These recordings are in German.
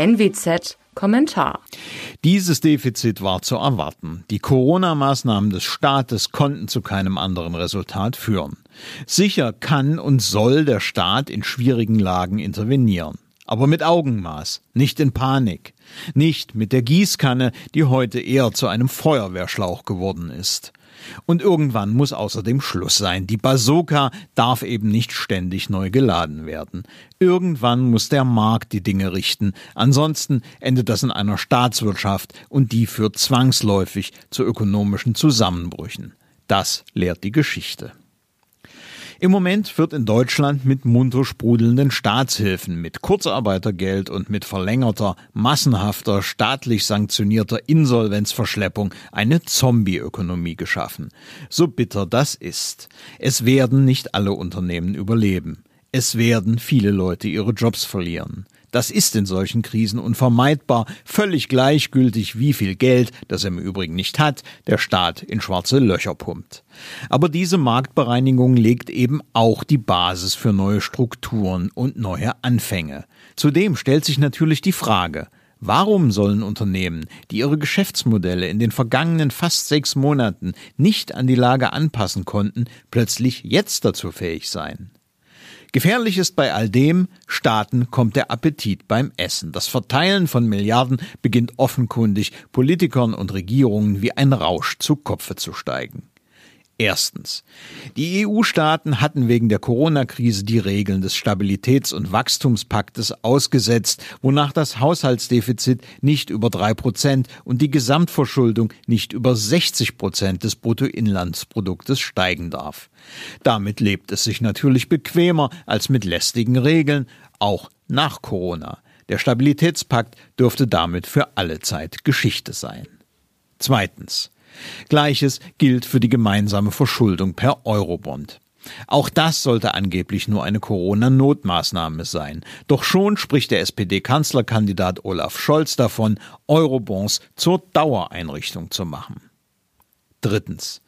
NWZ Kommentar. Dieses Defizit war zu erwarten. Die Corona-Maßnahmen des Staates konnten zu keinem anderen Resultat führen. Sicher kann und soll der Staat in schwierigen Lagen intervenieren. Aber mit Augenmaß, nicht in Panik, nicht mit der Gießkanne, die heute eher zu einem Feuerwehrschlauch geworden ist. Und irgendwann muss außerdem Schluss sein. Die Bazooka darf eben nicht ständig neu geladen werden. Irgendwann muss der Markt die Dinge richten. Ansonsten endet das in einer Staatswirtschaft und die führt zwangsläufig zu ökonomischen Zusammenbrüchen. Das lehrt die Geschichte. Im Moment wird in Deutschland mit munter sprudelnden Staatshilfen, mit Kurzarbeitergeld und mit verlängerter, massenhafter, staatlich sanktionierter Insolvenzverschleppung eine Zombieökonomie geschaffen. So bitter das ist. Es werden nicht alle Unternehmen überleben. Es werden viele Leute ihre Jobs verlieren. Das ist in solchen Krisen unvermeidbar, völlig gleichgültig, wie viel Geld, das er im Übrigen nicht hat, der Staat in schwarze Löcher pumpt. Aber diese Marktbereinigung legt eben auch die Basis für neue Strukturen und neue Anfänge. Zudem stellt sich natürlich die Frage, Warum sollen Unternehmen, die ihre Geschäftsmodelle in den vergangenen fast sechs Monaten nicht an die Lage anpassen konnten, plötzlich jetzt dazu fähig sein? Gefährlich ist bei all dem, Staaten kommt der Appetit beim Essen. Das Verteilen von Milliarden beginnt offenkundig Politikern und Regierungen wie ein Rausch zu Kopfe zu steigen. Erstens. Die EU-Staaten hatten wegen der Corona-Krise die Regeln des Stabilitäts- und Wachstumspaktes ausgesetzt, wonach das Haushaltsdefizit nicht über drei Prozent und die Gesamtverschuldung nicht über 60 Prozent des Bruttoinlandsproduktes steigen darf. Damit lebt es sich natürlich bequemer als mit lästigen Regeln, auch nach Corona. Der Stabilitätspakt dürfte damit für alle Zeit Geschichte sein. Zweitens. Gleiches gilt für die gemeinsame Verschuldung per Eurobond. Auch das sollte angeblich nur eine Corona-Notmaßnahme sein. Doch schon spricht der SPD-Kanzlerkandidat Olaf Scholz davon, Eurobonds zur Dauereinrichtung zu machen. Drittens.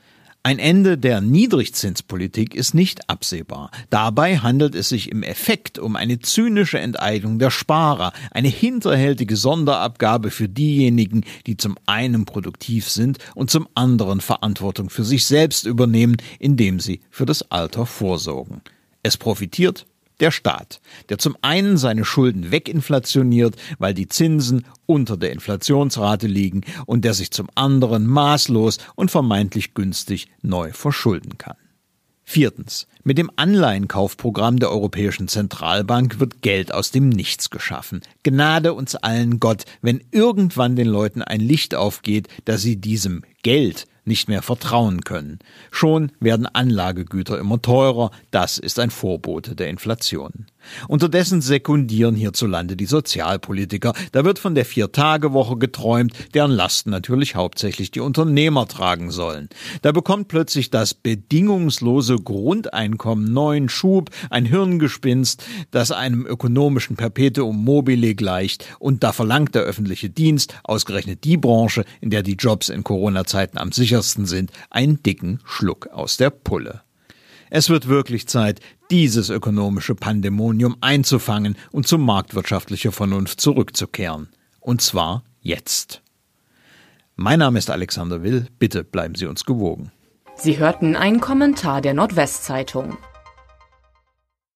Ein Ende der Niedrigzinspolitik ist nicht absehbar. Dabei handelt es sich im Effekt um eine zynische Enteignung der Sparer, eine hinterhältige Sonderabgabe für diejenigen, die zum einen produktiv sind und zum anderen Verantwortung für sich selbst übernehmen, indem sie für das Alter vorsorgen. Es profitiert der Staat, der zum einen seine Schulden weginflationiert, weil die Zinsen unter der Inflationsrate liegen, und der sich zum anderen maßlos und vermeintlich günstig neu verschulden kann. Viertens. Mit dem Anleihenkaufprogramm der Europäischen Zentralbank wird Geld aus dem Nichts geschaffen. Gnade uns allen Gott, wenn irgendwann den Leuten ein Licht aufgeht, dass sie diesem Geld nicht mehr vertrauen können. Schon werden Anlagegüter immer teurer, das ist ein Vorbote der Inflation. Unterdessen sekundieren hierzulande die Sozialpolitiker. Da wird von der Vier-Tage-Woche geträumt, deren Lasten natürlich hauptsächlich die Unternehmer tragen sollen. Da bekommt plötzlich das bedingungslose Grundeinkommen neuen Schub, ein Hirngespinst, das einem ökonomischen Perpetuum mobile gleicht, und da verlangt der öffentliche Dienst, ausgerechnet die Branche, in der die Jobs in Corona-Zeiten am sichersten sind, einen dicken Schluck aus der Pulle. Es wird wirklich Zeit, dieses ökonomische Pandemonium einzufangen und zu marktwirtschaftlicher Vernunft zurückzukehren. Und zwar jetzt. Mein Name ist Alexander Will. Bitte bleiben Sie uns gewogen. Sie hörten einen Kommentar der Nordwestzeitung.